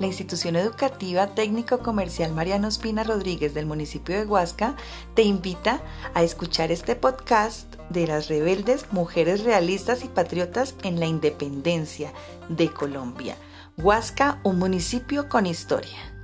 la institución educativa técnico-comercial Mariano Espina Rodríguez del municipio de Huasca te invita a escuchar este podcast de las rebeldes mujeres realistas y patriotas en la independencia de Colombia. Huasca, un municipio con historia.